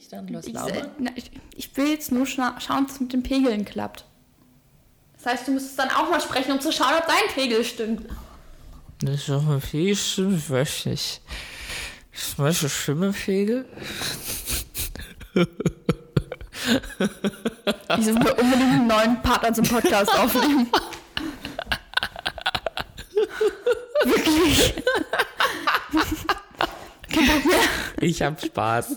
nicht? Dann lass Ich, na, ich, ich will jetzt nur scha schauen, ob es mit den Pegeln klappt. Das heißt, du müsstest dann auch mal sprechen, um zu schauen, ob dein Pegel stimmt. Das ist doch mal viel stimmt, ich weiß nicht. Ist manche Schimmelfegel? Ich will unbedingt einen neuen Partner zum Podcast aufnehmen. Wirklich. Kein Bock mehr. Ich hab Spaß.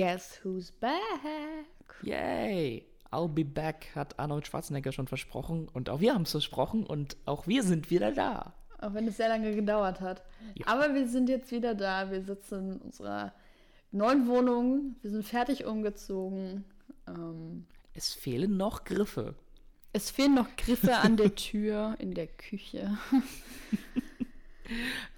Guess who's back? Yay! I'll be back, hat Arnold Schwarzenegger schon versprochen. Und auch wir haben es versprochen und auch wir sind wieder da. Auch wenn es sehr lange gedauert hat. Ja. Aber wir sind jetzt wieder da. Wir sitzen in unserer neuen Wohnung. Wir sind fertig umgezogen. Ähm, Es fehlen noch Griffe. es fehlen noch Griffe an der Tür, in der Küche.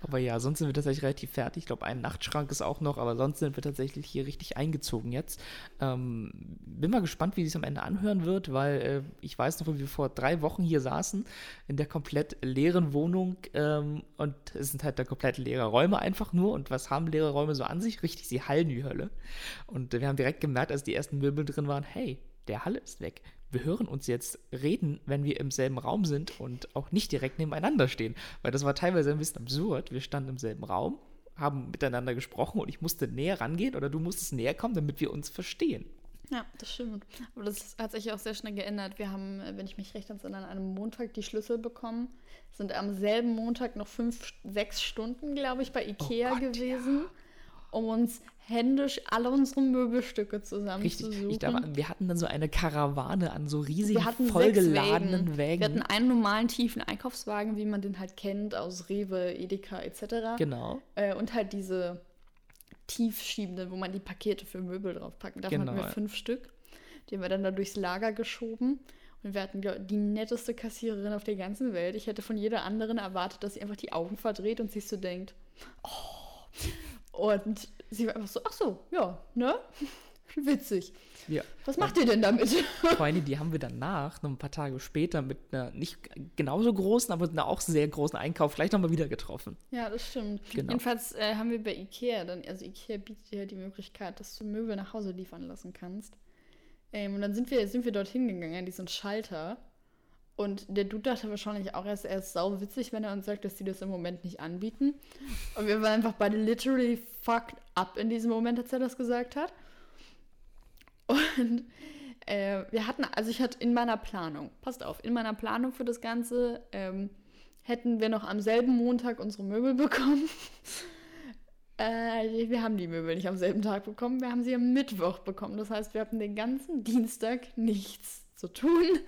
Aber ja, sonst sind wir tatsächlich relativ fertig. Ich glaube, ein Nachtschrank ist auch noch, aber sonst sind wir tatsächlich hier richtig eingezogen jetzt. Ähm, bin mal gespannt, wie es am Ende anhören wird, weil äh, ich weiß noch, wie wir vor drei Wochen hier saßen in der komplett leeren Wohnung ähm, und es sind halt da komplett leere Räume einfach nur. Und was haben leere Räume so an sich? Richtig, sie hallen wie Hölle. Und wir haben direkt gemerkt, als die ersten Möbel drin waren, hey, der Hall ist weg. Wir hören uns jetzt reden, wenn wir im selben Raum sind und auch nicht direkt nebeneinander stehen. Weil das war teilweise ein bisschen absurd. Wir standen im selben Raum, haben miteinander gesprochen und ich musste näher rangehen oder du musstest näher kommen, damit wir uns verstehen. Ja, das stimmt. Aber das hat sich auch sehr schnell geändert. Wir haben, wenn ich mich recht entsinne, an einem Montag die Schlüssel bekommen. Sind am selben Montag noch fünf, sechs Stunden, glaube ich, bei Ikea Oh Gott, gewesen, um uns händisch alle unsere Möbelstücke Richtig. zusammenzusuchen. Ich glaube, wir hatten dann so eine Karawane an so riesigen, wir hatten vollgeladenen sechs Wägen. Wir hatten einen normalen tiefen Einkaufswagen, wie man den halt kennt aus Rewe, Edeka etc. genau. Äh, und halt diese tiefschiebenden, wo man die Pakete für Möbel draufpacken. Hatten Genau. wir fünf Stück. Die haben wir dann da durchs Lager geschoben. Und wir hatten glaub, die netteste Kassiererin auf der ganzen Welt. Ich hätte von jeder anderen erwartet, dass sie einfach die Augen verdreht und sich so denkt, oh. Und sie war einfach so, ach so, ja, ne? Witzig. Ja. Was macht ihr denn damit? Vor allem, die haben wir danach, noch ein paar Tage später, mit einer nicht genauso großen, aber mit einer auch sehr großen Einkauf gleich nochmal wieder getroffen. Ja, das stimmt. Genau. Jedenfalls äh, haben wir bei Ikea dann, also Ikea bietet dir die Möglichkeit, dass du Möbel nach Hause liefern lassen kannst. Ähm, und dann sind wir, sind wir dorthin gegangen, an diesen Schalter. Und der Dude dachte wahrscheinlich auch erst, er ist sau witzig, wenn er uns sagt, dass die das im Moment nicht anbieten. Und wir waren einfach beide literally fucked up in diesem Moment, als er das gesagt hat. Und äh, wir hatten, also ich hatte in meiner Planung, passt auf, in meiner Planung für das Ganze ähm, hätten wir noch am selben Montag unsere Möbel bekommen. äh, wir haben die Möbel nicht am selben Tag bekommen, wir haben sie am Mittwoch bekommen. Das heißt, wir hatten den ganzen Dienstag nichts zu tun.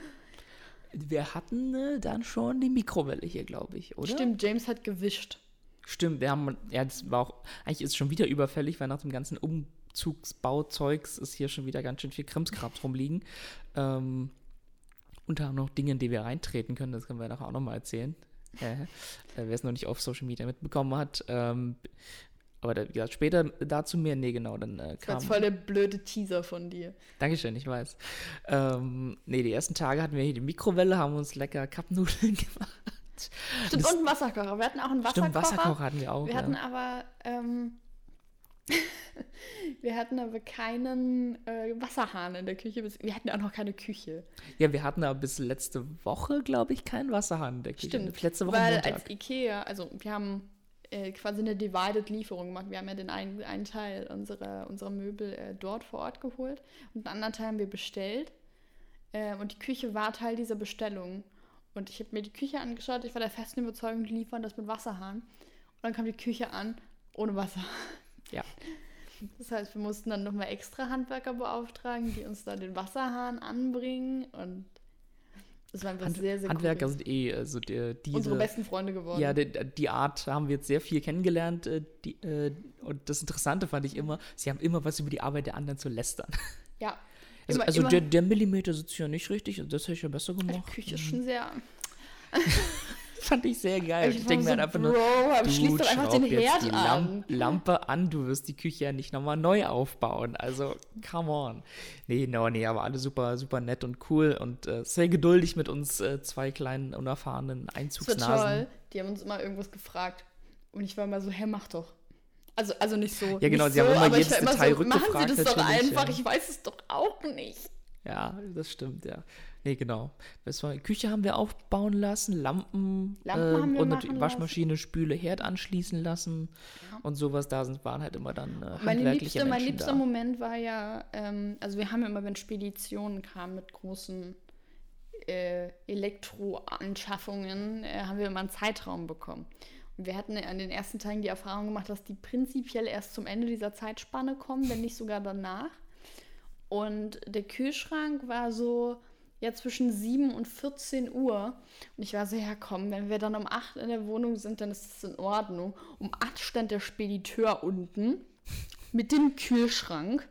Wir hatten äh, dann schon die Mikrowelle hier, glaube ich, oder? Stimmt, James hat gewischt. Stimmt, wir haben, ja, das war auch, eigentlich ist es schon wieder überfällig, weil nach dem ganzen Umzugsbauzeugs ist hier schon wieder ganz schön viel Krimskrams rumliegen. Ähm, unter anderem noch Dinge, in die wir reintreten können, das können wir nachher auch nochmal erzählen. Äh, äh, Wer es noch nicht auf Social Media mitbekommen hat. Ähm, aber da, ja, später dazu mehr, nee, genau, dann äh, Das war kam. voll der blöde Teaser von dir. Dankeschön, ich weiß. Ähm, nee, die ersten Tage hatten wir hier die Mikrowelle, haben uns lecker Cup-Nudeln gemacht. Stimmt, Das- und einen Wasserkocher. Wir hatten auch einen Wasserkocher. Stimmt, Wasserkocher hatten wir auch. Wir ja. hatten aber, ähm, wir hatten aber keinen äh, Wasserhahn in der Küche. Wir hatten auch noch keine Küche. Ja, wir hatten aber bis letzte Woche, glaube ich, keinen Wasserhahn in der Küche. Stimmt. Letzte Woche Weil Montag. als Ikea, also wir haben äh, quasi eine Divided Lieferung gemacht. Wir haben ja den einen, einen Teil unserer, unserer Möbel äh, dort vor Ort geholt und den anderen Teil haben wir bestellt. Äh, und die Küche war Teil dieser Bestellung. Und ich habe mir die Küche angeschaut. Ich war der festen Überzeugung, die liefern das mit Wasserhahn. Und dann kam die Küche an ohne Wasser. Ja. Das heißt, wir mussten dann nochmal extra Handwerker beauftragen, die uns da den Wasserhahn anbringen. Und das war einfach Hand, sehr, sehr Handwerker cool. sind eh also die, diese. unsere besten Freunde geworden. ja, die, die Art haben wir jetzt sehr viel kennengelernt. äh, Die, äh, und das Interessante fand ich immer, sie haben immer was über die Arbeit der anderen zu lästern. ja. Also, Immer- also immer- der, der Millimeter sitzt ja nicht richtig, das hätte ich ja besser Die gemacht. Küche ist schon sehr. Fand ich sehr geil. Ich Ich, denke mir war halt so, einfach nur, Bro, du schließ doch einfach den Herd die an. Lampe an, du wirst die Küche ja nicht nochmal neu aufbauen. Also, come on. Nee, no, nee, aber alle super, super nett und cool und äh, sehr geduldig mit uns äh, zwei kleinen, unerfahrenen Das war Einzugsnasen. toll. Die haben uns immer irgendwas gefragt. Und ich war immer so, hä, mach doch. Also, also nicht so. Ja, genau, sie haben so, immer aber ich jedes Detail so, Machen Sie rückgefragt das doch einfach, ja. ich weiß es doch auch nicht. Ja, das stimmt, ja. Nee, genau. Das war, Küche haben wir aufbauen lassen, Lampen, Lampen haben wir und natürlich Waschmaschine, Spüle, Herd anschließen lassen Ja. und sowas. Da sind, waren halt immer dann äh, Mein handwerkliche liebster, mein Menschen liebster da. Moment war ja, ähm, also wir haben ja immer, wenn Speditionen kamen mit großen äh, Elektroanschaffungen, äh, haben wir immer einen Zeitraum bekommen. Und wir hatten an den ersten Tagen die Erfahrung gemacht, dass die prinzipiell erst zum Ende dieser Zeitspanne kommen, wenn nicht sogar danach. Und der Kühlschrank war so ja zwischen 7 und 14 Uhr. Und ich war so, ja komm, wenn wir dann um 8 in der Wohnung sind, dann ist das in Ordnung. Um 8 stand der Spediteur unten mit dem Kühlschrank,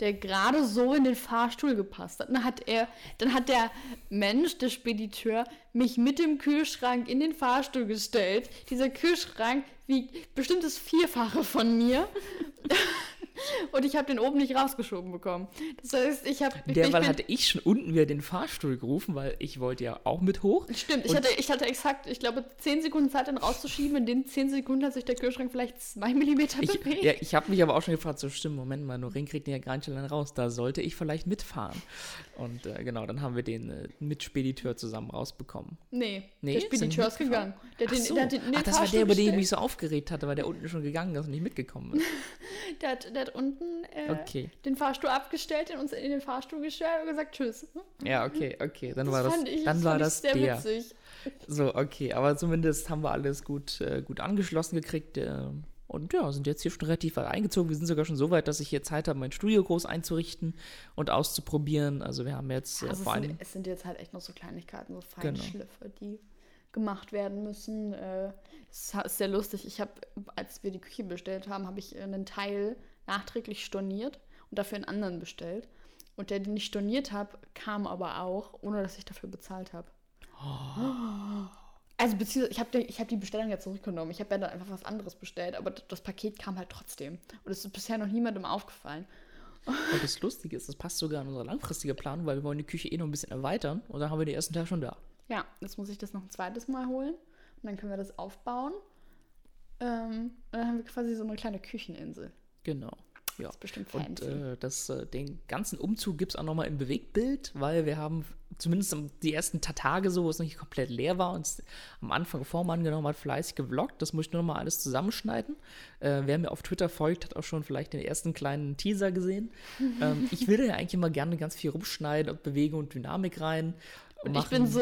der gerade so in den Fahrstuhl gepasst hat. Dann hat er, dann hat der Mensch, der Spediteur, mich mit dem Kühlschrank in den Fahrstuhl gestellt. Dieser Kühlschrank wiegt bestimmt das Vierfache von mir. Und ich habe den oben nicht rausgeschoben bekommen. Das heißt, ich habe. ich Derweil hatte ich schon unten wieder den Fahrstuhl gerufen, weil ich wollte ja auch mit hoch. Stimmt, ich hatte, ich hatte exakt, ich glaube, 10 Sekunden Zeit, den rauszuschieben. In den 10 Sekunden hat sich der Kühlschrank vielleicht 2 mm Ich, bewegt. ja, ich habe mich aber auch schon gefragt, so stimmt, Moment mal, Norin kriegt den ja gar nicht allein raus. Da sollte ich vielleicht mitfahren. Und äh, genau, dann haben wir den äh, mit Spediteur zusammen rausbekommen. Nee, Nee, der sind Spediteur ist mitgefahren? gegangen. Der, Ach, den, so. der hat den Ach das war der, über den ich mich so aufgeregt hatte, weil der unten schon gegangen ist und nicht mitgekommen ist. Der hat, der hat unten äh, Okay. den Fahrstuhl abgestellt, den uns in den Fahrstuhl gestellt und gesagt Tschüss. Ja, okay, okay. Dann war das, ich, dann war das sehr der. witzig. So, okay, aber zumindest haben wir alles gut, äh, gut angeschlossen gekriegt. Äh, und ja, sind jetzt hier schon relativ weit eingezogen. Wir sind sogar schon so weit, dass ich hier Zeit habe, mein Studio groß einzurichten und auszuprobieren. Also wir haben jetzt äh, Also vor es, allem. sind, es sind jetzt halt echt noch so Kleinigkeiten, so Genau. Feinschliffe, die gemacht werden müssen. Äh, es ist sehr lustig. Ich habe, als wir die Küche bestellt haben, habe ich einen Teil nachträglich storniert und dafür einen anderen bestellt. Und der, den ich storniert habe, kam aber auch, ohne dass ich dafür bezahlt habe. Also beziehungsweise, ich habe ich hab die Bestellung ja zurückgenommen. Ich habe ja dann einfach was anderes bestellt, aber das Paket kam halt trotzdem. Und es ist bisher noch niemandem aufgefallen. Und das Lustige ist, das passt sogar in unsere langfristige Planung, weil wir wollen die Küche eh noch ein bisschen erweitern. Und dann haben wir den ersten Teil schon da. Ja, jetzt muss ich das noch ein zweites Mal holen. Und dann können wir das aufbauen. Ähm, und dann haben wir quasi so eine kleine Kücheninsel. Genau. Ja. Das ist bestimmt Und fancy. äh, das, äh, den ganzen Umzug gibt es auch nochmal im Bewegtbild, weil wir haben zumindest die ersten Ta- Tage so, wo es noch nicht komplett leer war, uns am Anfang Form angenommen hat, fleißig gevloggt. Das muss ich nur nochmal alles zusammenschneiden. Äh, wer mir auf Twitter folgt, hat auch schon vielleicht den ersten kleinen Teaser gesehen. ähm, ich will da ja eigentlich immer gerne ganz viel rumschneiden und Bewegung und Dynamik rein. und ich bin so,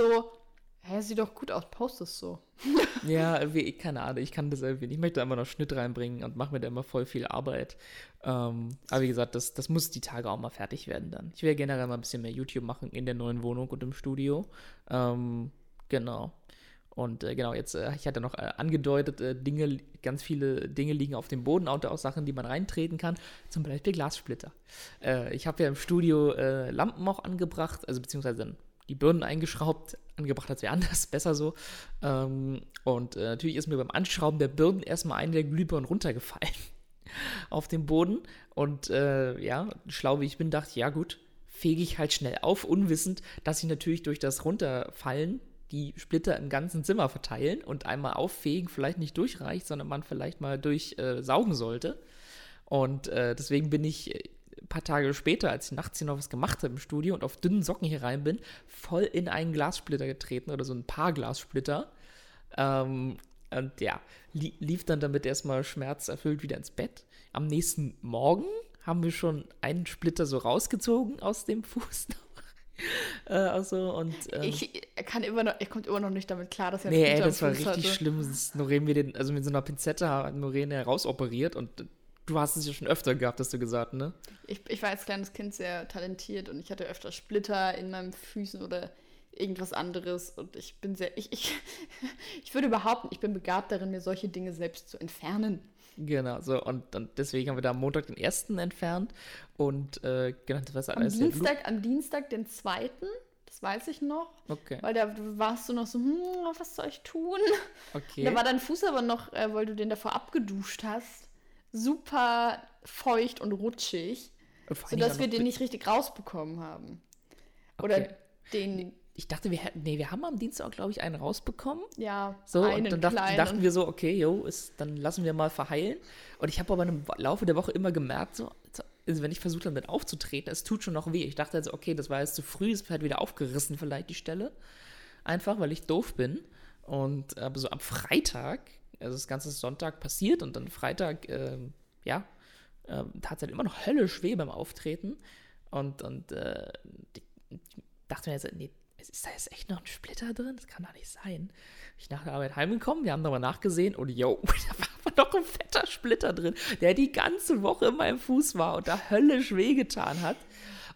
hä, sieht doch gut aus, post es so. Ja, keine Ahnung, ich kann das irgendwie. Ich möchte einfach noch Schnitt reinbringen und mache mir da immer voll viel Arbeit. Ähm, aber wie gesagt, das, das muss die Tage auch mal fertig werden dann. Ich will generell mal ein bisschen mehr YouTube machen in der neuen Wohnung und im Studio. Ähm, genau. Und äh, genau, jetzt, äh, ich hatte noch äh, angedeutet, äh, Dinge, ganz viele Dinge liegen auf dem Boden, auch Sachen, die man reintreten kann. Zum Beispiel Glassplitter. Äh, ich habe ja im Studio äh, Lampen auch angebracht, also beziehungsweise dann die Birnen eingeschraubt, angebracht als wäre anders, besser so. Ähm, und äh, natürlich ist mir beim Anschrauben der Birnen erstmal eine der Glühbirnen runtergefallen auf den Boden. Und äh, ja, schlau wie ich bin, dachte ich, ja gut, fege ich halt schnell auf, unwissend, dass ich natürlich durch das Runterfallen die Splitter im ganzen Zimmer verteilen und einmal auffegen vielleicht nicht durchreicht, sondern man vielleicht mal durchsaugen äh, sollte. Und äh, deswegen bin ich ein paar Tage später, als ich nachts hier noch was gemacht habe im Studio und auf dünnen Socken hier rein bin, voll in einen Glassplitter getreten oder so ein paar Glassplitter. Ähm, und ja, li lief dann damit erstmal schmerzerfüllt wieder ins Bett. Am nächsten Morgen haben wir schon einen Splitter so rausgezogen aus dem Fuß noch. äh, also, und, ähm, Ich kann immer noch, er kommt immer noch nicht damit klar, dass er Nee, ey, das war richtig hatte. schlimm. Das ist Noreen mir den, also mit so einer Pinzette hat Noreen herausoperiert und du hast es ja schon öfter gehabt, hast du gesagt, ne? Ich, ich war als kleines Kind sehr talentiert und ich hatte öfter Splitter in meinen Füßen oder irgendwas anderes und ich bin sehr, ich, ich, ich würde behaupten, ich bin begabt darin, mir solche Dinge selbst zu entfernen. Genau, so und, und deswegen haben wir da am Montag den ersten entfernt und äh, genau, das war Am alles Dienstag, am Dienstag, den zweiten, Das weiß ich noch. Okay. Weil da warst du noch so, hm, was soll ich tun? Okay. Da war dein Fuß aber noch, äh, weil du den davor abgeduscht hast, super feucht und rutschig, sodass wir den nicht richtig rausbekommen haben. Oder Okay. den, Ich dachte, wir hätten, nee, wir haben am Dienstag, glaube ich, einen rausbekommen. ja, So, einen und dann dacht, dachten wir so, okay, jo, ist, dann lassen wir mal verheilen. Und ich habe aber im Laufe der Woche immer gemerkt, so, so, also wenn ich versucht habe, damit aufzutreten, es tut schon noch weh. Ich dachte also, okay, das war jetzt zu früh, es wird wieder aufgerissen, vielleicht die Stelle. Einfach, weil ich doof bin. Und aber so am Freitag, also das ganze Sonntag passiert und dann Freitag, ähm, ja, tat es halt immer noch höllisch weh beim Auftreten. Und, und äh, dachte mir jetzt, nee, ist da jetzt echt noch ein Splitter drin? Das kann doch nicht sein. Ich nach der Arbeit heimgekommen, wir haben nochmal nachgesehen und yo, da war aber noch ein fetter Splitter drin, der die ganze Woche in meinem Fuß war und da höllisch wehgetan hat.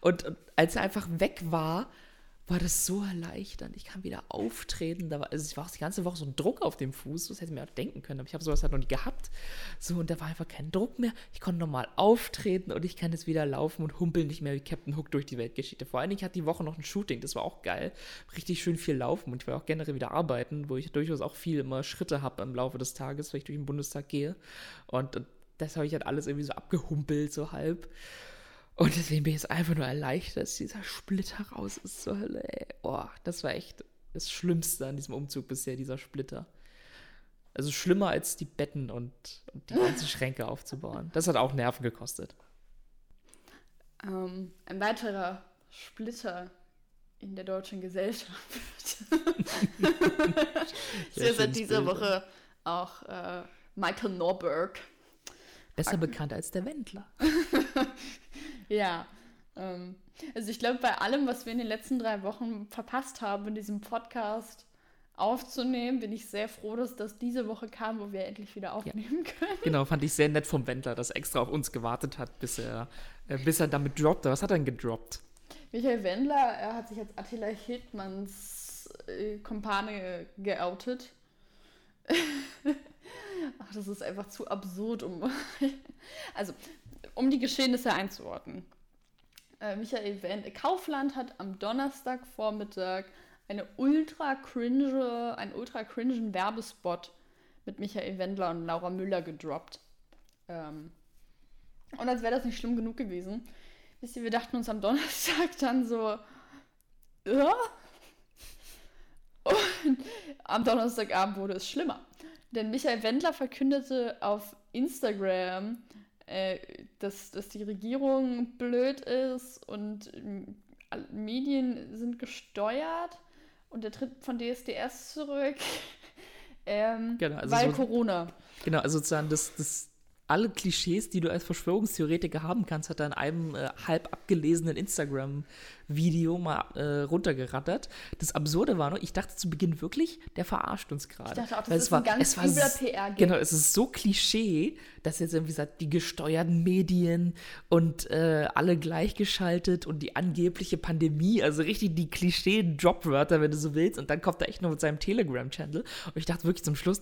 Und, und als er einfach weg war, war das so erleichternd. Ich kann wieder auftreten. Da war, also es war auch die ganze Woche so ein Druck auf dem Fuß, das hätte ich mir auch denken können, aber ich habe sowas halt noch nie gehabt. So, und da war einfach kein Druck mehr. Ich konnte normal auftreten und ich kann jetzt wieder laufen und humpeln nicht mehr wie Captain Hook durch die Weltgeschichte. Vor allen Dingen hat die Woche noch ein Shooting, das war auch geil. Richtig schön viel laufen und ich will auch generell wieder arbeiten, wo ich durchaus auch viel immer Schritte habe im Laufe des Tages, wenn ich durch den Bundestag gehe. Und, und das habe ich halt alles irgendwie so abgehumpelt, so halb. Und deswegen bin ich jetzt einfach nur erleichtert, dass dieser Splitter raus ist zur Hölle, ey. Oh, das war echt das Schlimmste an diesem Umzug bisher, dieser Splitter. Also schlimmer als die Betten und, und die ganzen Schränke aufzubauen. Das hat auch Nerven gekostet. ähm, ein weiterer Splitter in der deutschen Gesellschaft. ist ja seit dieser. Woche auch äh, Michael Norberg. Besser bekannt als der Wendler. Ja. Ähm, also ich glaube, bei allem, was wir in den letzten drei Wochen verpasst haben, in diesem Podcast aufzunehmen, bin ich sehr froh, dass das diese Woche kam, wo wir endlich wieder aufnehmen können. Genau, fand ich sehr nett vom Wendler, dass er extra auf uns gewartet hat, bis er, äh, bis er damit droppte. Was hat er denn gedroppt? Michael Wendler, er hat sich als Attila Hildmanns äh, Kumpane geoutet. Ach, das ist einfach zu absurd, um. also, um die Geschehnisse einzuordnen. Äh, Michael Wendler, Kaufland hat am Donnerstagvormittag eine ultra cringe, einen ultra cringen Werbespot mit Michael Wendler und Laura Müller gedroppt. Ähm, und als wäre das nicht schlimm genug gewesen, Wisst ihr, wir dachten uns am Donnerstag dann so. Und am Donnerstagabend wurde es schlimmer. Denn Michael Wendler verkündete auf Instagram, äh, dass, dass die Regierung blöd ist und all- Medien sind gesteuert und er tritt von DSDS zurück. ähm, Genau, also weil so- Corona. Genau, also sozusagen das, das alle Klischees, die du als Verschwörungstheoretiker haben kannst, hat er in einem äh, halb abgelesenen Instagram-Video mal äh, runtergerattert. Das Absurde war nur, ich dachte zu Beginn wirklich, der verarscht uns gerade. Ich dachte auch, das Weil ist war, ein ganz übler s- PR-Gag. Genau, es ist so Klischee, dass jetzt irgendwie sagt, die gesteuerten Medien und äh, alle gleichgeschaltet und die angebliche Pandemie, also richtig die Klischee-Dropwörter, wenn du so willst. Und dann kommt er echt noch mit seinem Telegram-Channel. Und ich dachte wirklich zum Schluss,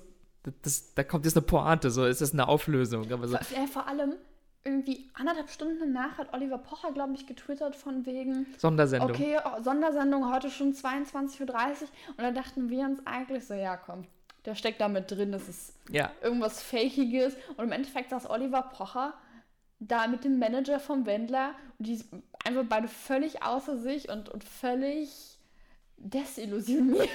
das, da kommt jetzt eine Pointe, so ist das eine Auflösung. Aber so, Ja, vor allem irgendwie anderthalb Stunden danach hat Oliver Pocher, glaube ich, getwittert von wegen, Sondersendung. okay, oh, Sondersendung heute schon 22.30 Uhr. Und da dachten wir uns eigentlich so, ja komm, der steckt da mit drin, das ist Ja, irgendwas Fakiges. Und im Endeffekt saß Oliver Pocher da mit dem Manager vom Wendler und die sind einfach beide völlig außer sich und, und völlig desillusioniert.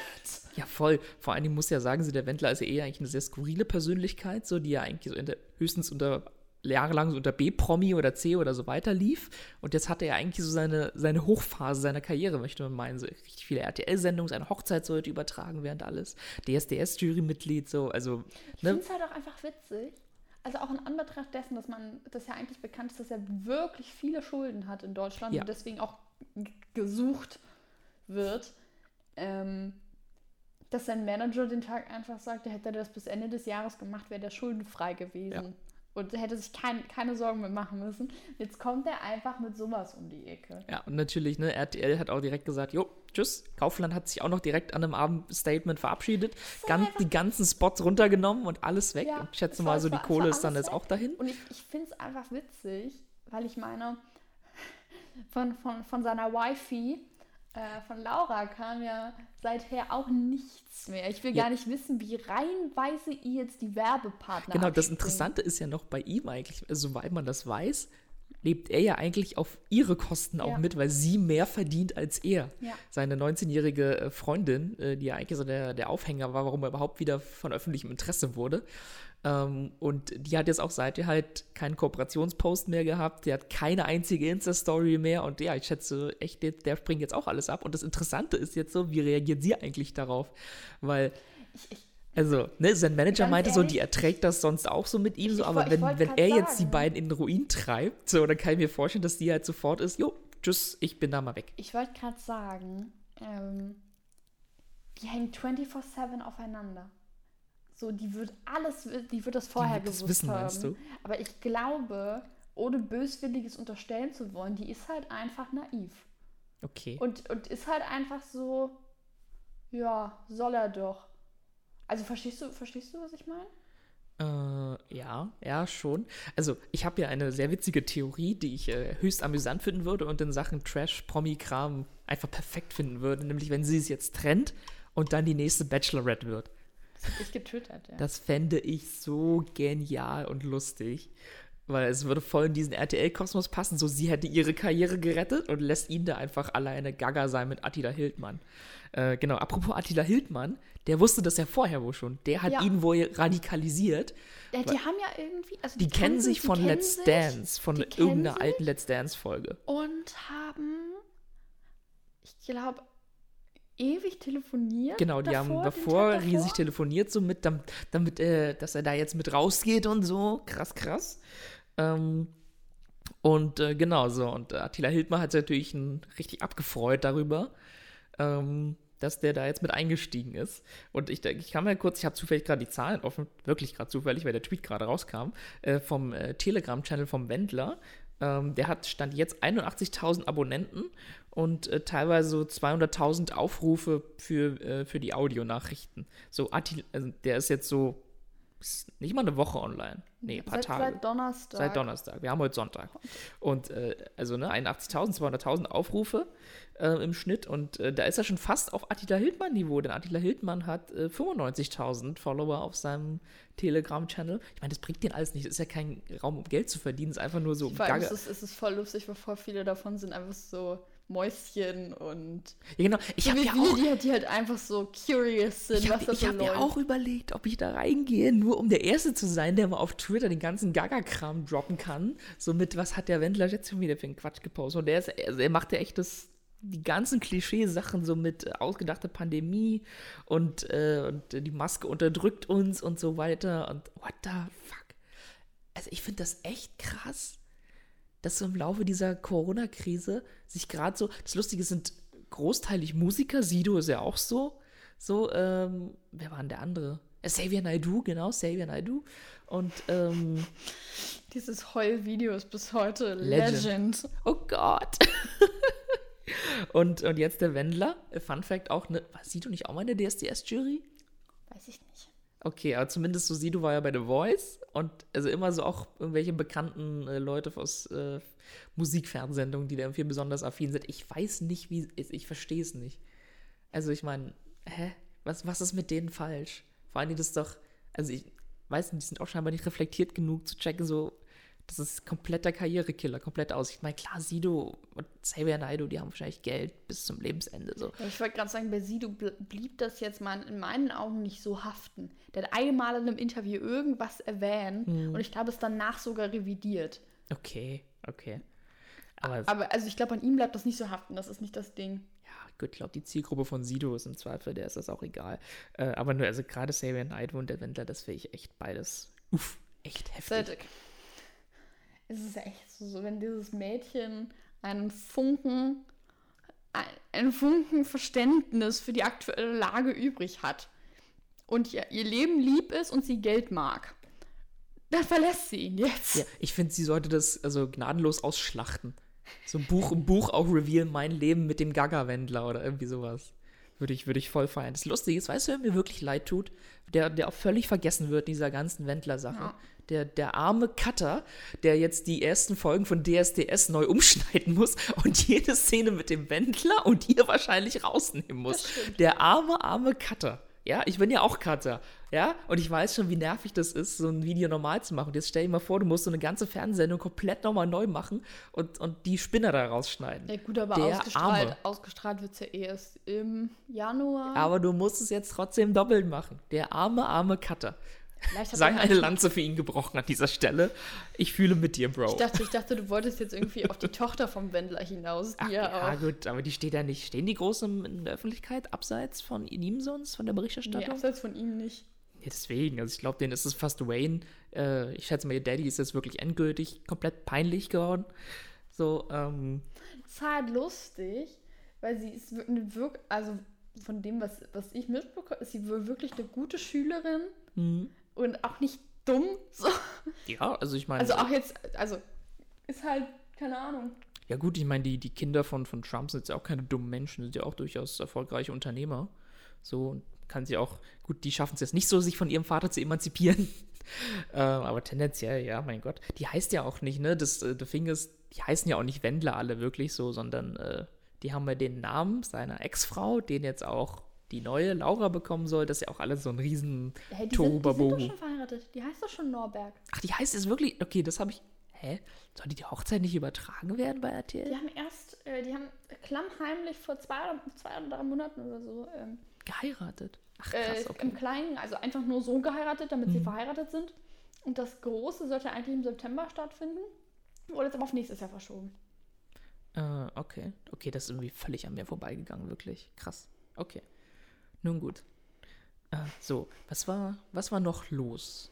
ja, voll. Vor allen Dingen muss ja sagen, so der Wendler ist ja eher eigentlich eine sehr skurrile Persönlichkeit, so die ja eigentlich so der, höchstens unter jahrelang so unter B-Promi oder C oder so weiter lief. Und jetzt hat er eigentlich so seine, seine Hochphase seiner Karriere, möchte man meinen. So richtig viele RTL-Sendungen, seine Hochzeit sollte übertragen werden, alles. DSDS-Jurymitglied, so, also, Ich ne? finde es halt auch einfach witzig. Also auch in Anbetracht dessen, dass man, das ja eigentlich bekannt ist, dass er wirklich viele Schulden hat in Deutschland Ja. und deswegen auch gesucht wird, ähm, dass sein Manager den Tag einfach sagte, hätte er das bis Ende des Jahres gemacht, wäre der schuldenfrei gewesen. Ja. Und hätte sich kein, keine Sorgen mehr machen müssen. Jetzt kommt er einfach mit sowas um die Ecke. Ja, und natürlich, ne, RTL hat auch direkt gesagt, jo, tschüss. Kaufland hat sich auch noch direkt an einem Abendstatement verabschiedet, ganz, die ganzen Spots runtergenommen und alles weg. Ja, und ich schätze mal, so die Kohle ist dann jetzt weg. auch dahin. Und ich, ich finde es einfach witzig, weil ich meine, von, von, von seiner Wifi äh, von Laura kam ja seither auch nichts mehr. Ich will Ja. gar nicht wissen, wie reihenweise ihr jetzt die Werbepartner Genau, das. Interessante ist ja noch bei ihm eigentlich, soweit man das weiß, lebt er ja eigentlich auf ihre Kosten auch Ja. mit, weil sie mehr verdient als er. Ja. Seine 19-jährige äh, Freundin, äh, die ja eigentlich so der, der Aufhänger war, warum er überhaupt wieder von öffentlichem Interesse wurde. Ähm, und die hat jetzt auch seitdem halt keinen Kooperationspost mehr gehabt, die hat keine einzige Insta-Story mehr und ja, ich schätze echt, der, der springt jetzt auch alles ab. Und das Interessante ist jetzt so, wie reagiert sie eigentlich darauf? Weil Ich, ich, also, ne, sein Manager Ganz meinte so, ehrlich, die erträgt das sonst auch so mit ihm, so, Ich aber ich wenn, wollt wenn er jetzt die sagen. beiden in den Ruin treibt, so, dann kann ich mir vorstellen, dass die halt sofort ist, jo, tschüss, ich bin da mal weg. ich wollte gerade sagen, ähm, die hängen 24-7 aufeinander. So, die wird alles, die wird das vorher wird das gewusst wissen, haben. meinst du? Aber ich glaube, ohne böswilliges unterstellen zu wollen, die ist halt einfach naiv. Okay. Und, und ist halt einfach so, ja, soll er doch. Also verstehst du, verstehst du, was ich meine? Äh, ja, ja, schon. Also, ich habe ja eine sehr witzige Theorie, die ich äh, höchst amüsant finden würde und in Sachen Trash-Promi-Kram einfach perfekt finden würde, nämlich wenn sie es jetzt trennt und dann die nächste Bachelorette wird. Das ich getwittert, ja. Das fände ich so genial und lustig. Weil es würde voll in diesen RTL-Kosmos passen. So, sie hätte ihre Karriere gerettet und lässt ihn da einfach alleine Gaga sein mit Attila Hildmann. Äh, genau, apropos Attila Hildmann, der wusste das ja vorher wohl schon. Der hat Ja. ihn wohl radikalisiert. ja die haben ja irgendwie, also Die, kennen kannten- sich die von kennen Let's sich Dance, von die kennen irgendeiner alten Let's Dance-Folge. Und haben, ich glaube, ewig telefoniert. Genau, die haben davor, den davor Tag riesig telefoniert, so mit, damit, damit äh, dass er da jetzt mit rausgeht und so. Krass, krass. Ähm, und äh, genau so. Und äh, Attila Hildmann hat sich natürlich ein, richtig abgefreut darüber, ähm, dass der da jetzt mit eingestiegen ist. Und ich, ich kann mal kurz, ich habe zufällig gerade die Zahlen offen, wirklich gerade zufällig, weil der Tweet gerade rauskam, äh, vom äh, Telegram-Channel vom Wendler. Ähm, der hat Stand jetzt 81.000 Abonnenten und äh, teilweise so 200.000 Aufrufe für, äh, für die Audionachrichten. So, Attila, also der ist jetzt so nicht mal eine Woche online. Nee, ein paar seit, Tage. Seit Donnerstag. Seit Donnerstag. Wir haben heute Sonntag. Und äh, also ne, 81.000, 200.000 Aufrufe äh, im Schnitt. Und äh, da ist er schon fast auf Attila Hildmann-Niveau, denn Attila Hildmann hat äh, 95.000 Follower auf seinem Telegram-Channel. Ich meine, das bringt den alles nicht. Das ist ja kein Raum, um Geld zu verdienen. Es ist einfach nur so Vor allem ist es, ist es voll lustig, weil voll viele davon sind einfach so Mäuschen und Ja, genau. Ich habe ja auch. die, halt- die halt einfach so curious sind, Ich was habe da so hab mir auch überlegt, ob ich da reingehe, nur um der Erste zu sein, der mal auf Twitter den ganzen Gaga-Kram droppen kann. So mit, was hat der Wendler jetzt schon wieder für einen Quatsch gepostet? Und der ist, also er macht ja echt das, die ganzen Klischeesachen so mit äh, ausgedachter Pandemie und, äh, und die Maske unterdrückt uns und so weiter. Und what the fuck? Also ich finde das echt krass, dass so im Laufe dieser Corona-Krise sich gerade so, das Lustige sind großteilig Musiker, Sido ist ja auch so, so, ähm, wer war denn der andere? Äh, Xavier Naidoo, genau, Xavier Naidoo. Und, ähm, Dieses Heul-Video ist bis heute Legend. Legend. oh Gott. und, und jetzt der Wendler. Äh, Fun Fact auch, ne, war Sido nicht auch mal in der DSDS-Jury? Weiß ich nicht. Okay, aber zumindest so Sido war ja bei The Voice und also immer so auch irgendwelche bekannten äh, Leute aus äh, Musikfernsehsendungen, die da irgendwie besonders affin sind. Ich weiß nicht, wie, ich, ich verstehe es nicht. Also ich meine, hä? Was, was ist mit denen falsch? Vor allem, das ist doch, also ich weiß nicht, die sind auch scheinbar nicht reflektiert genug zu checken, so, das ist kompletter Karrierekiller, komplett aus. Ich meine, klar, Sido und Xavier Naidoo, die haben wahrscheinlich Geld bis zum Lebensende, so. Ja, ich wollte gerade sagen, bei Sido bl blieb das jetzt mal in meinen Augen nicht so haften. Der hat einmal in einem Interview irgendwas erwähnt Mhm. und ich glaube, es danach sogar revidiert. Okay, okay. Aber Aber also ich glaube, an ihm bleibt das nicht so haften. Das ist nicht das Ding. Ja, gut, ich glaube, die Zielgruppe von Sido ist im Zweifel, der ist das auch egal. Äh, aber nur, also gerade Xavier Naidoo und der Wendler, das finde ich echt beides, uff, echt heftig. Cedric. Es ist echt so, wenn dieses Mädchen einen Funken, ein, einen Funken Verständnis für die aktuelle Lage übrig hat und ihr, ihr Leben lieb ist und sie Geld mag, dann verlässt sie ihn jetzt. Ja, ich finde, sie sollte das also gnadenlos ausschlachten. So ein Buch, ein Buch auch reveal mein Leben mit dem Gaga-Wendler oder irgendwie sowas. Würde ich, würde ich voll feiern. Das Lustige ist, weißt du, wer mir wirklich leid tut? Der, der auch völlig vergessen wird in dieser ganzen Wendler-Sache. Ja. Der, der arme Cutter, der jetzt die ersten Folgen von DSDS neu umschneiden muss und jede Szene mit dem Wendler und ihr wahrscheinlich rausnehmen muss. Der arme, arme Cutter. Ja, ich bin ja auch Cutter. Ja, und ich weiß schon, wie nervig das ist, so ein Video normal zu machen. Und jetzt stell dir mal vor, du musst so eine ganze Fernsehsendung komplett nochmal neu machen und, und die Spinner da rausschneiden. Ja, gut, aber Der ausgestrahlt, Arme. ausgestrahlt wird es ja erst im Januar. Aber du musst es jetzt trotzdem doppelt machen. Der arme, arme Cutter. Sei eine Lanze für ihn gebrochen an dieser Stelle. Ich fühle mit dir, Bro. Ich dachte, ich dachte, du wolltest jetzt irgendwie auf die Tochter vom Wendler hinaus, Ach, ja, ja, auch. gut, aber die steht ja nicht. Stehen die groß im- in der Öffentlichkeit, abseits von ihm sonst, von der Nee, Berichterstattung? abseits von ihm nicht. Ja, deswegen, also ich glaube, denen ist es fast Wayne. Äh, ich schätze mal, ihr Daddy ist jetzt wirklich endgültig komplett peinlich geworden. So, ähm, Es halt lustig, weil sie ist eine wirklich, also von dem, was, was ich mitbekomme, ist sie wirklich eine gute Schülerin hm. Und auch nicht dumm. So. ja, also ich meine, Also auch jetzt, also ist halt, keine Ahnung. ja gut, ich meine, die, die Kinder von, von Trump sind jetzt ja auch keine dummen Menschen, sind ja auch durchaus erfolgreiche Unternehmer. So, und kann sie auch, gut, die schaffen es jetzt nicht so, sich von ihrem Vater zu emanzipieren. ähm, aber tendenziell, ja, mein Gott. Die heißt ja auch nicht, ne? Das, äh, the ist, die heißen ja auch nicht Wendler alle wirklich so, sondern äh, die haben ja den Namen seiner Ex-Frau, den jetzt auch die neue Laura bekommen soll. Das ist ja auch alles so ein riesen Hey, die, sind, die sind doch schon verheiratet. Die heißt doch schon Norberg. Ach, die heißt jetzt wirklich, okay, das habe ich, hä? Sollte die Hochzeit nicht übertragen werden bei RTL? Die haben erst, äh, die haben klammheimlich vor zwei oder, zwei oder drei Monaten oder so ähm, Geheiratet. Ach, äh, krass, okay. Mhm. im Kleinen, also einfach nur so geheiratet, damit sie verheiratet sind. Und das Große sollte eigentlich im September stattfinden. Wurde jetzt aber auf nächstes Jahr verschoben. Äh, okay. Okay, das ist irgendwie völlig an mir vorbeigegangen, wirklich. Krass. Okay. Nun gut. Äh, so, was war, was war noch los?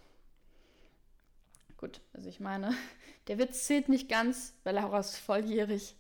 Gut, also ich meine, der Witz zählt nicht ganz, weil Laura ist volljährig.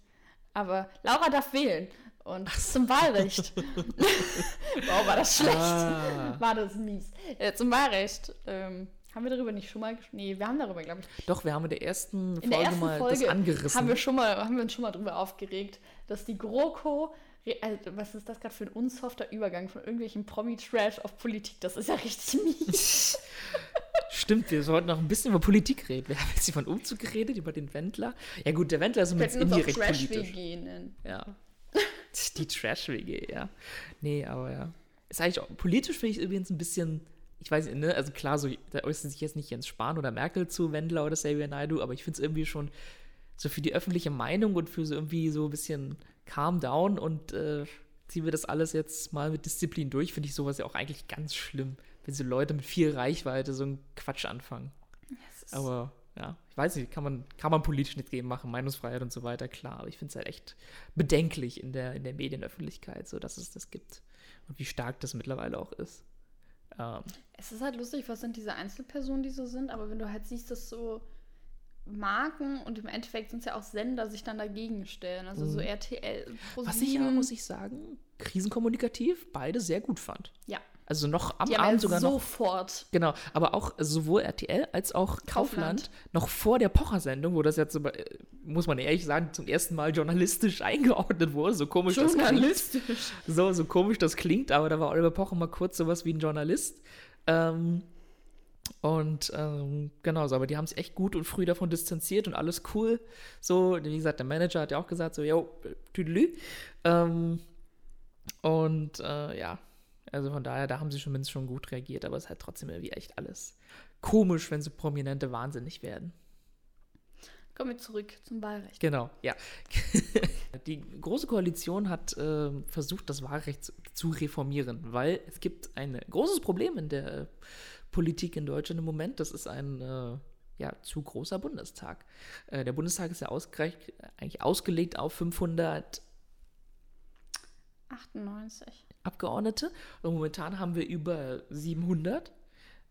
Aber Laura darf wählen. Und zum Wahlrecht. wow, war das schlecht. Ah. War das mies. Äh, zum Wahlrecht. Ähm, haben wir darüber nicht schon mal gesprochen? Nee, wir haben darüber, glaube ich. Doch, wir haben in der ersten In Folge der ersten mal Folge das angerissen. haben wir, schon mal, haben wir uns schon mal darüber aufgeregt, dass die GroKo. Also, was ist das gerade für ein unsofter Übergang von irgendwelchen Promi-Trash auf Politik? Das ist ja richtig mies. Stimmt, wir sollten noch ein bisschen über Politik reden. Wir haben jetzt über den Umzug geredet, über den Wendler. Ja gut, der Wendler ist zumindest indirekt politisch. Trash-WG nennen. Ja. Die Trash-WG, ja. Nee, aber ja. Ist eigentlich auch, politisch finde ich es übrigens ein bisschen, ich weiß nicht, ne, also klar, so, da äußert sich jetzt nicht Jens Spahn oder Merkel zu Wendler oder Xavier Naidoo, aber ich finde es irgendwie schon so für die öffentliche Meinung und für so irgendwie so ein bisschen calm down und äh, ziehen wir das alles jetzt mal mit Disziplin durch, finde ich sowas ja auch eigentlich ganz schlimm, wenn so Leute mit viel Reichweite so einen Quatsch anfangen. Aber ja, ich weiß nicht, kann man, kann man politisch nicht geben machen, Meinungsfreiheit und so weiter, klar. Aber ich finde es halt echt bedenklich in der, in der Medienöffentlichkeit, so dass es das gibt. Und wie stark das mittlerweile auch ist. Ähm, Es ist halt lustig, was sind diese Einzelpersonen, die so sind, aber wenn du halt siehst, dass so Marken und im Endeffekt sind es ja auch Sender sich dann dagegen stellen. Also so RTL. Mhm. was ich aber, ProSieben. muss ich sagen, krisenkommunikativ beide sehr gut fand. Ja, Also noch am die Abend ja sogar noch. sofort. Genau, aber auch sowohl RTL als auch Kaufland, Kaufland. noch vor der Pocher-Sendung, wo das jetzt, äh, muss man ehrlich sagen, zum ersten Mal journalistisch eingeordnet wurde. So komisch das klingt. So, so komisch das klingt, aber da war Oliver Pocher mal kurz sowas wie ein Journalist. Ähm, und ähm, genau so, aber die haben sich echt gut und früh davon distanziert und alles cool. So, wie gesagt, der Manager hat ja auch gesagt, so, yo, tüdelü. Ähm, und äh, ja, also von daher, da haben sie zumindest schon gut reagiert, aber es ist halt trotzdem irgendwie echt alles komisch, wenn so Prominente wahnsinnig werden. Kommen wir zurück zum Wahlrecht. Genau, ja. Die Große Koalition hat ähm, versucht, das Wahlrecht zu, zu reformieren, weil es gibt ein großes Problem in der äh, Politik in Deutschland im Moment. Das ist ein äh, ja, zu großer Bundestag. Äh, der Bundestag ist ja eigentlich ausgelegt auf 500 98. Abgeordnete und momentan haben wir über 700.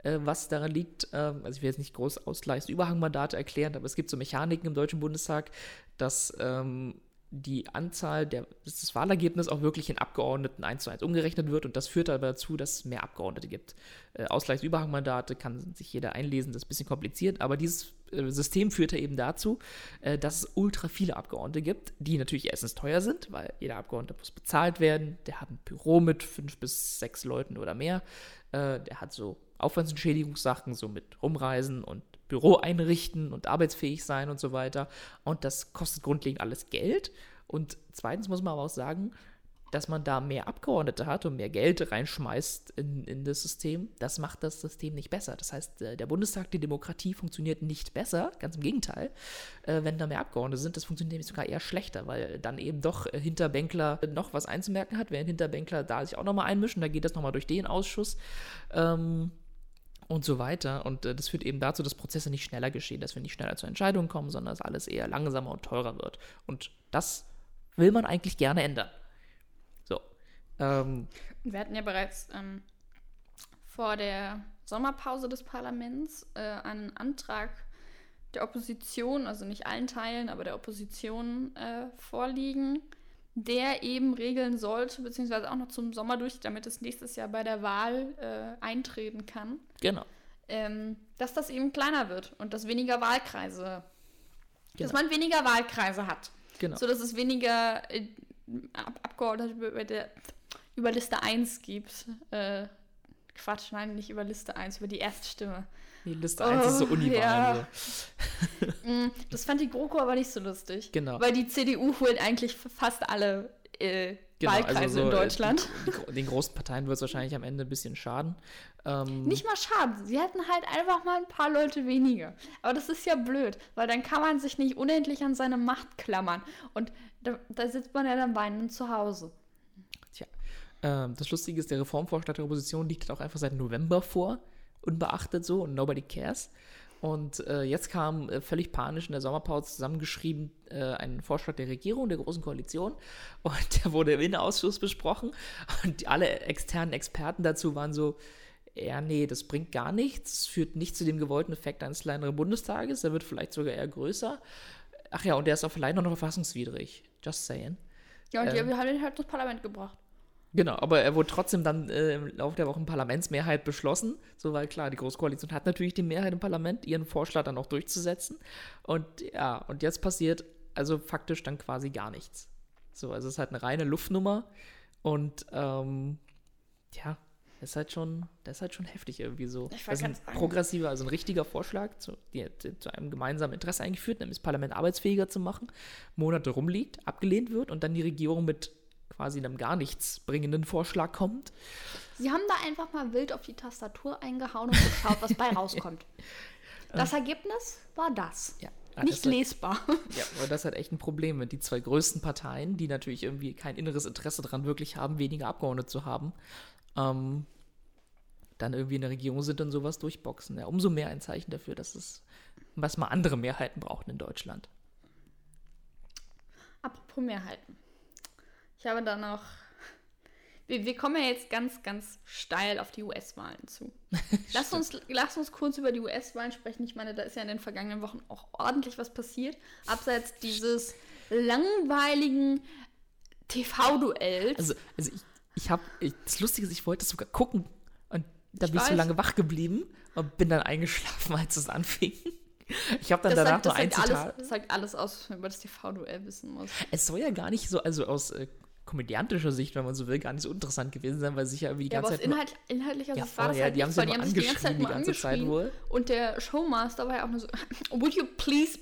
äh, Was daran liegt, ähm, also ich will jetzt nicht groß Ausgleichsüberhangmandate erklären, aber es gibt so Mechaniken im Deutschen Bundestag, dass ähm, die Anzahl der, dass das Wahlergebnis auch wirklich in Abgeordneten 1 zu 1 umgerechnet wird und das führt aber dazu, dass es mehr Abgeordnete gibt. Äh, Ausgleichsüberhangmandate kann sich jeder einlesen, das ist ein bisschen kompliziert, aber dieses äh, System führt ja eben dazu, äh, dass es ultra viele Abgeordnete gibt, die natürlich erstens teuer sind, weil jeder Abgeordnete muss bezahlt werden, der hat ein Büro mit fünf bis sechs Leuten oder mehr, äh, der hat so Aufwandsentschädigungssachen, so mit Rumreisen und Büro einrichten und arbeitsfähig sein und so weiter. Und das kostet grundlegend alles Geld. Und zweitens muss man aber auch sagen, dass man da mehr Abgeordnete hat und mehr Geld reinschmeißt in, in das System, das macht das System nicht besser. Das heißt, äh, der Bundestag, die Demokratie funktioniert nicht besser, ganz im Gegenteil. Äh, wenn da mehr Abgeordnete sind, das funktioniert nämlich sogar eher schlechter, weil dann eben doch Hinterbänkler noch was einzumerken hat, während Hinterbänkler da sich auch nochmal einmischen, da geht das nochmal durch den Ausschuss. Ähm, und so weiter. Und äh, das führt eben dazu, dass Prozesse nicht schneller geschehen, dass wir nicht schneller zur Entscheidung kommen, sondern dass alles eher langsamer und teurer wird. Und das will man eigentlich gerne ändern. So. Ähm, wir hatten ja bereits ähm, vor der Sommerpause des Parlaments äh, einen Antrag der Opposition, also nicht allen Teilen, aber der Opposition äh, vorliegen, der eben regeln sollte, beziehungsweise auch noch zum Sommer durch, damit es nächstes Jahr bei der Wahl äh, eintreten kann. Genau. Ähm, dass das eben kleiner wird und dass weniger Wahlkreise, genau. dass man weniger Wahlkreise hat. Genau. So dass es weniger äh, Ab Abgeordnete über, der, über Liste 1 gibt. Äh, Quatsch, nein, nicht über Liste 1, über die Erststimme. Die Liste 1 oh, ist so oh, Uniwahl. Ja. Mm, das fand die GroKo aber nicht so lustig. Genau. Weil die CDU holt eigentlich fast alle äh, genau, also Wahlkreise also so, in Deutschland. Die, die, den großen Parteien wird es wahrscheinlich am Ende ein bisschen schaden. Ähm, nicht mal schaden. Sie hätten halt einfach mal ein paar Leute weniger. Aber das ist ja blöd, weil dann kann man sich nicht unendlich an seine Macht klammern. Und da, da sitzt man ja dann weinend zu Hause. Ähm, das Lustige ist, der Reformvorschlag der Opposition liegt auch einfach seit November vor unbeachtet so und nobody cares. Und äh, jetzt kam äh, völlig panisch in der Sommerpause zusammengeschrieben äh, ein Vorschlag der Regierung, der Großen Koalition. Und der wurde im Innenausschuss besprochen. Und alle externen Experten dazu waren so, ja, nee, das bringt gar nichts. Führt nicht zu dem gewollten Effekt eines kleineren Bundestages. Der wird vielleicht sogar eher größer. Ach ja, und der ist auch vielleicht noch verfassungswidrig. Just saying. Ja, und ähm, die haben den halt ins Parlament gebracht. Genau, aber er wurde trotzdem dann äh, im Laufe der Woche in Parlamentsmehrheit beschlossen. So, weil klar, die Großkoalition hat natürlich die Mehrheit im Parlament, ihren Vorschlag dann auch durchzusetzen. Und ja, und jetzt passiert also faktisch dann quasi gar nichts. So, also es ist halt eine reine Luftnummer und ähm, ja, das ist halt schon, das ist halt schon heftig irgendwie so. Ich das ist ein progressiver, also ein richtiger Vorschlag zu, die, zu einem gemeinsamen Interesse eingeführt, nämlich das Parlament arbeitsfähiger zu machen, Monate rumliegt, abgelehnt wird und dann die Regierung mit quasi einem gar nichts bringenden Vorschlag kommt. Sie haben da einfach mal wild auf die Tastatur eingehauen und geschaut, was bei rauskommt. Das Ergebnis war das. Ja. Nicht lesbar. ja, aber das hat echt ein Problem, wenn die zwei größten Parteien, die natürlich irgendwie kein inneres Interesse daran wirklich haben, weniger Abgeordnete zu haben, ähm, dann irgendwie in der Regierung sind und sowas durchboxen. Ja, umso mehr ein Zeichen dafür, dass es was mal andere Mehrheiten brauchen in Deutschland. Apropos Mehrheiten. Ich habe da noch. Wir, wir kommen ja jetzt ganz, ganz steil auf die US-Wahlen zu. lass, uns, lass uns kurz über die US-Wahlen sprechen. Ich meine, da ist ja in den vergangenen Wochen auch ordentlich was passiert. Abseits dieses langweiligen TV-Duells. Also, also ich, ich habe. Das Lustige ist, ich wollte das sogar gucken. Und da bin ich so lange wach geblieben und bin dann eingeschlafen, als es anfing. Ich habe dann das danach sagt, nur ein Zitat. Alles, das sagt alles aus, was man über das TV-Duell wissen muss. Es soll ja gar nicht so, also aus äh, komödiantischer Sicht, wenn man so will, gar nicht so interessant gewesen sein, weil sich ja irgendwie die ganze ja, Zeit. Inhalt, inhaltlicher ja, Sicht war das ja, halt die haben sich die haben sich die ganze Zeit, die ganze Zeit. Und der Showmaster war ja auch nur so, would you please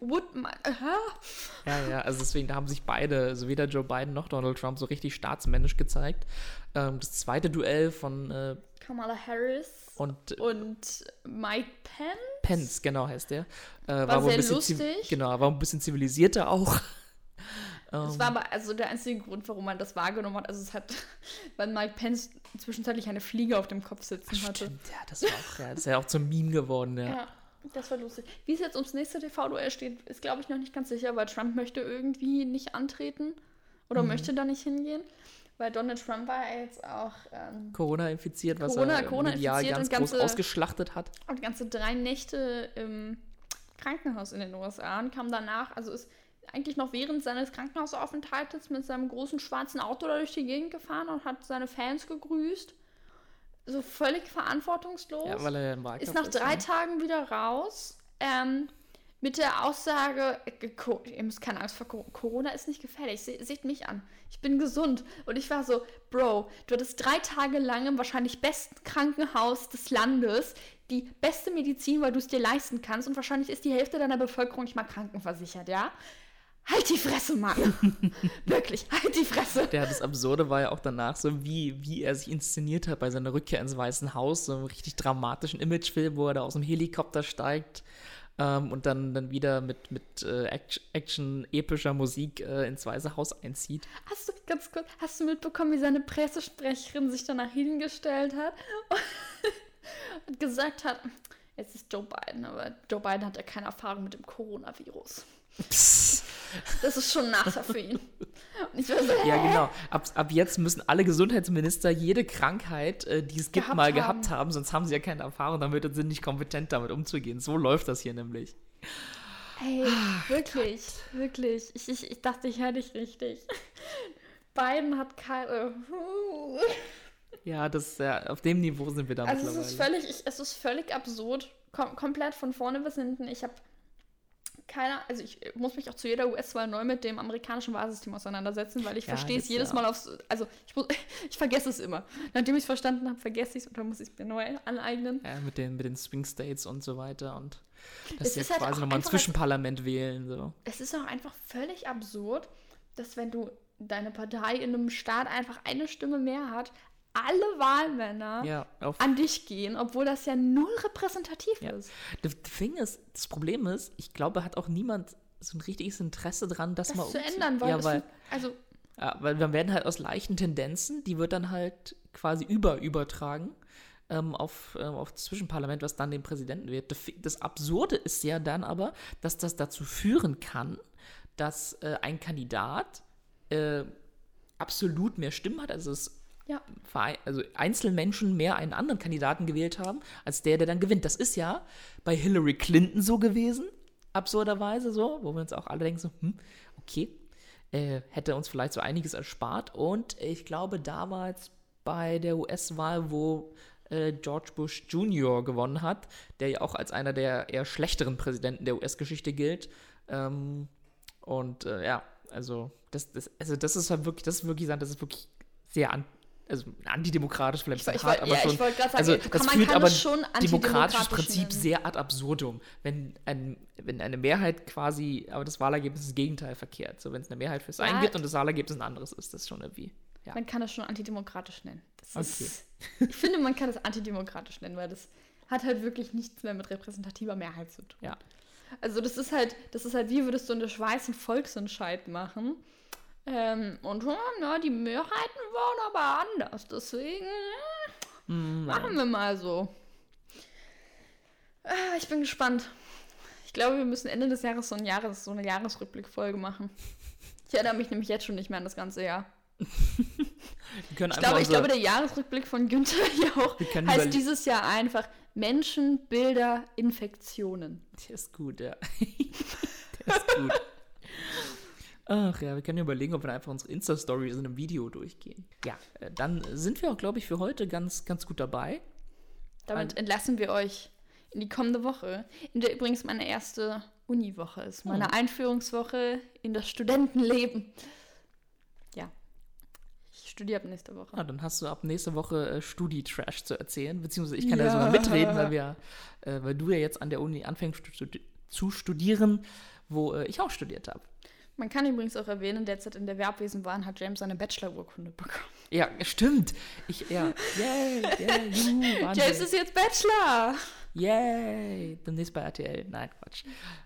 would my, uh Ja, ja, also deswegen, da haben sich beide, also weder Joe Biden noch Donald Trump, so richtig staatsmännisch gezeigt. Ähm, das zweite Duell von äh, Kamala Harris und, und Mike Pence. Pence, genau heißt der. Äh, war, war sehr lustig. Genau, war ein bisschen zivilisierter auch. Das war ähm. aber also der einzige Grund, warum man das wahrgenommen hat. Also es hat, weil Mike Pence zwischenzeitlich eine Fliege auf dem Kopf sitzen Ach, hatte. Stimmt, ja, das war auch, ja, das ist ja auch zum Meme geworden, ja. ja. Das war lustig. Wie es jetzt ums nächste TV-Duell steht, ist, glaube ich, noch nicht ganz sicher, weil Trump möchte irgendwie nicht antreten oder mhm. möchte da nicht hingehen. Weil Donald Trump war ja jetzt auch ähm, Corona infiziert, was Corona, er Corona infiziert ganz groß ganze, ausgeschlachtet hat. Und ganze drei Nächte im Krankenhaus in den USA und kam danach, also ist eigentlich noch während seines Krankenhausaufenthaltes mit seinem großen schwarzen Auto da durch die Gegend gefahren und hat seine Fans gegrüßt. So völlig verantwortungslos. Ja, weil er im ist Wahlkampf nach drei ne? Tagen wieder raus. Ähm, mit der Aussage, äh, ihr müsst keine Angst vor Cor- Corona ist nicht gefährlich. Se seht mich an. Ich bin gesund. Und ich war so, Bro, du hattest drei Tage lang im wahrscheinlich besten Krankenhaus des Landes die beste Medizin, weil du es dir leisten kannst. Und wahrscheinlich ist die Hälfte deiner Bevölkerung nicht mal krankenversichert, ja? Halt die Fresse, Mann. Wirklich, halt die Fresse. Der, das Absurde war ja auch danach so, wie, wie er sich inszeniert hat bei seiner Rückkehr ins Weiße Haus, so einem richtig dramatischen Imagefilm, wo er da aus dem Helikopter steigt ähm, und dann, dann wieder mit, mit äh, Act- Action-epischer Musik äh, ins Weiße Haus einzieht. Hast du, ganz kurz, hast du mitbekommen, wie seine Pressesprecherin sich danach hingestellt hat und gesagt hat, es ist Joe Biden, aber Joe Biden hat ja keine Erfahrung mit dem Coronavirus. Psst. Das ist schon ein Nachteil für ihn. Und ich war so, Ja, genau. Ab, ab jetzt müssen alle Gesundheitsminister jede Krankheit, äh, die es gibt, Gehabt mal haben. gehabt haben, sonst haben sie ja keine Erfahrung damit und sind nicht kompetent damit umzugehen. So läuft das hier nämlich. Ey, wirklich, wirklich. Ich, ich, ich dachte, ich höre dich richtig. Biden hat keine. Ja, das, ja, auf dem Niveau sind wir da Also es mittlerweile. ist völlig, ich, es ist völlig absurd. Kom komplett von vorne bis hinten. Ich habe keine, also ich muss mich auch zu jeder US-Wahl neu mit dem amerikanischen Wahlsystem auseinandersetzen, weil ich Ja, verstehe es jedes ja. Mal aufs, also ich, muss, ich vergesse es immer. Nachdem ich es verstanden habe, vergesse ich es oder muss ich es mir neu aneignen. Ja, mit den, mit den Swing States und so weiter und Es dass sie ist jetzt halt quasi nochmal ein Zwischenparlament wählen. So. Es ist auch einfach völlig absurd, dass wenn du deine Partei in einem Staat einfach eine Stimme mehr hat, alle Wahlmänner Ja, an dich gehen, obwohl das ja null repräsentativ Ja. ist. das Ding ist, das Problem ist, ich glaube, hat auch niemand so ein richtiges Interesse dran, das, Das mal zu ändern, weil, ja, weil, also ja, weil dann werden halt aus leichten Tendenzen, die wird dann halt quasi über übertragen ähm, auf, ähm, auf das Zwischenparlament, was dann den Präsidenten wird. Das, das Absurde ist ja dann aber, dass das dazu führen kann, dass äh, ein Kandidat äh, absolut mehr Stimmen hat, also es ja, also Einzelmenschen mehr einen anderen Kandidaten gewählt haben, als der, der dann gewinnt. Das ist ja bei Hillary Clinton so gewesen, absurderweise so, wo wir uns auch alle denken so, hm, okay, äh, hätte uns vielleicht so einiges erspart. Und ich glaube damals bei der US-Wahl, wo äh, George Bush Jr. gewonnen hat, der ja auch als einer der eher schlechteren Präsidenten der US-Geschichte gilt. Ähm, und äh, ja, also das, das, also das ist halt wirklich, das ist wirklich, das ist wirklich sehr an, also antidemokratisch vielleicht ich, ich, hart, wollt- aber ja, schon. ich wollte gerade sagen, also das führt aber schon demokratisches Prinzip nennen. sehr ad absurdum, wenn, ein, wenn eine Mehrheit quasi, aber das Wahlergebnis das Gegenteil verkehrt. So, wenn es eine Mehrheit fürs Ja. einen gibt und das Wahlergebnis ein anderes ist, das ist schon irgendwie. Ja. Man kann das schon antidemokratisch nennen. Das Okay. ist, ich finde, man kann das antidemokratisch nennen, weil das hat halt wirklich nichts mehr mit repräsentativer Mehrheit zu tun. Ja. Also das ist halt, das ist halt, wie würdest du einen Schweiß- und Volksentscheid machen? Ähm, und na, die Mehrheiten waren aber anders, deswegen Hm, machen wir mal so. Ah, ich bin gespannt. Ich glaube, wir müssen Ende des Jahres so, ein Jahres, so eine Jahresrückblickfolge machen. Ich erinnere mich nämlich jetzt schon nicht mehr an das ganze Jahr. Ich glaube, ich unser- glaube, der Jahresrückblick von Günther Jauch heißt dieses Jahr einfach Menschen, Bilder, Infektionen. Der ist gut, ja. Der ist gut. Ach ja, wir können ja überlegen, ob wir einfach unsere Insta-Stories in einem Video durchgehen. Ja, äh, dann sind wir auch, glaube ich, für heute ganz, ganz gut dabei. Damit Ein- entlassen wir euch in die kommende Woche, in der übrigens meine erste Uni-Woche ist, meine Oh. Einführungswoche in das Studentenleben. Ja, ich studiere ab nächste Woche. Ah, dann hast du ab nächste Woche äh, Studi-Trash zu erzählen, beziehungsweise ich kann ja, Ja. sogar mitreden, weil, wir, äh, weil du ja jetzt an der Uni anfängst zu studieren, wo äh, ich auch studiert habe. Man kann übrigens auch erwähnen, derzeit in der Werbwesenbahn hat James seine Bachelor-Urkunde bekommen. Ja, stimmt. Ich, ja, yay, yay, juhu. James ist jetzt Bachelor! Yay, demnächst bei RTL. Nein, Quatsch.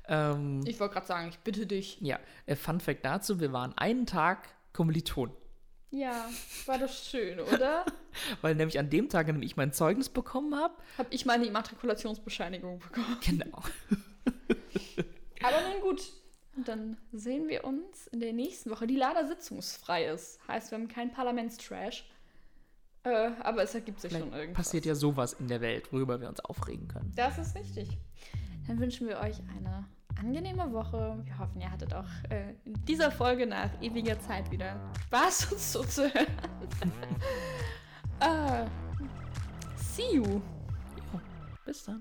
Ähm, Ich wollte gerade sagen, ich bitte dich. ja, äh, Fun Fact dazu, wir waren einen Tag Kommiliton. Ja, war das schön, oder? Weil nämlich an dem Tag, an dem ich mein Zeugnis bekommen habe, Habe ich meine Immatrikulationsbescheinigung bekommen. genau. Aber nun gut. Und dann sehen wir uns in der nächsten Woche, die leider sitzungsfrei ist. Heißt, wir haben keinen Parlamentstrash. Äh, aber es ergibt sich schon Vielleicht irgendwas. passiert ja sowas in der Welt, worüber wir uns aufregen können. Das ist richtig. Dann wünschen wir euch eine, angenehme Woche. Wir hoffen, ihr hattet auch äh, in dieser Folge nach ewiger Zeit wieder Spaß, uns zuzuhören. uh, see you. Jo, bis dann.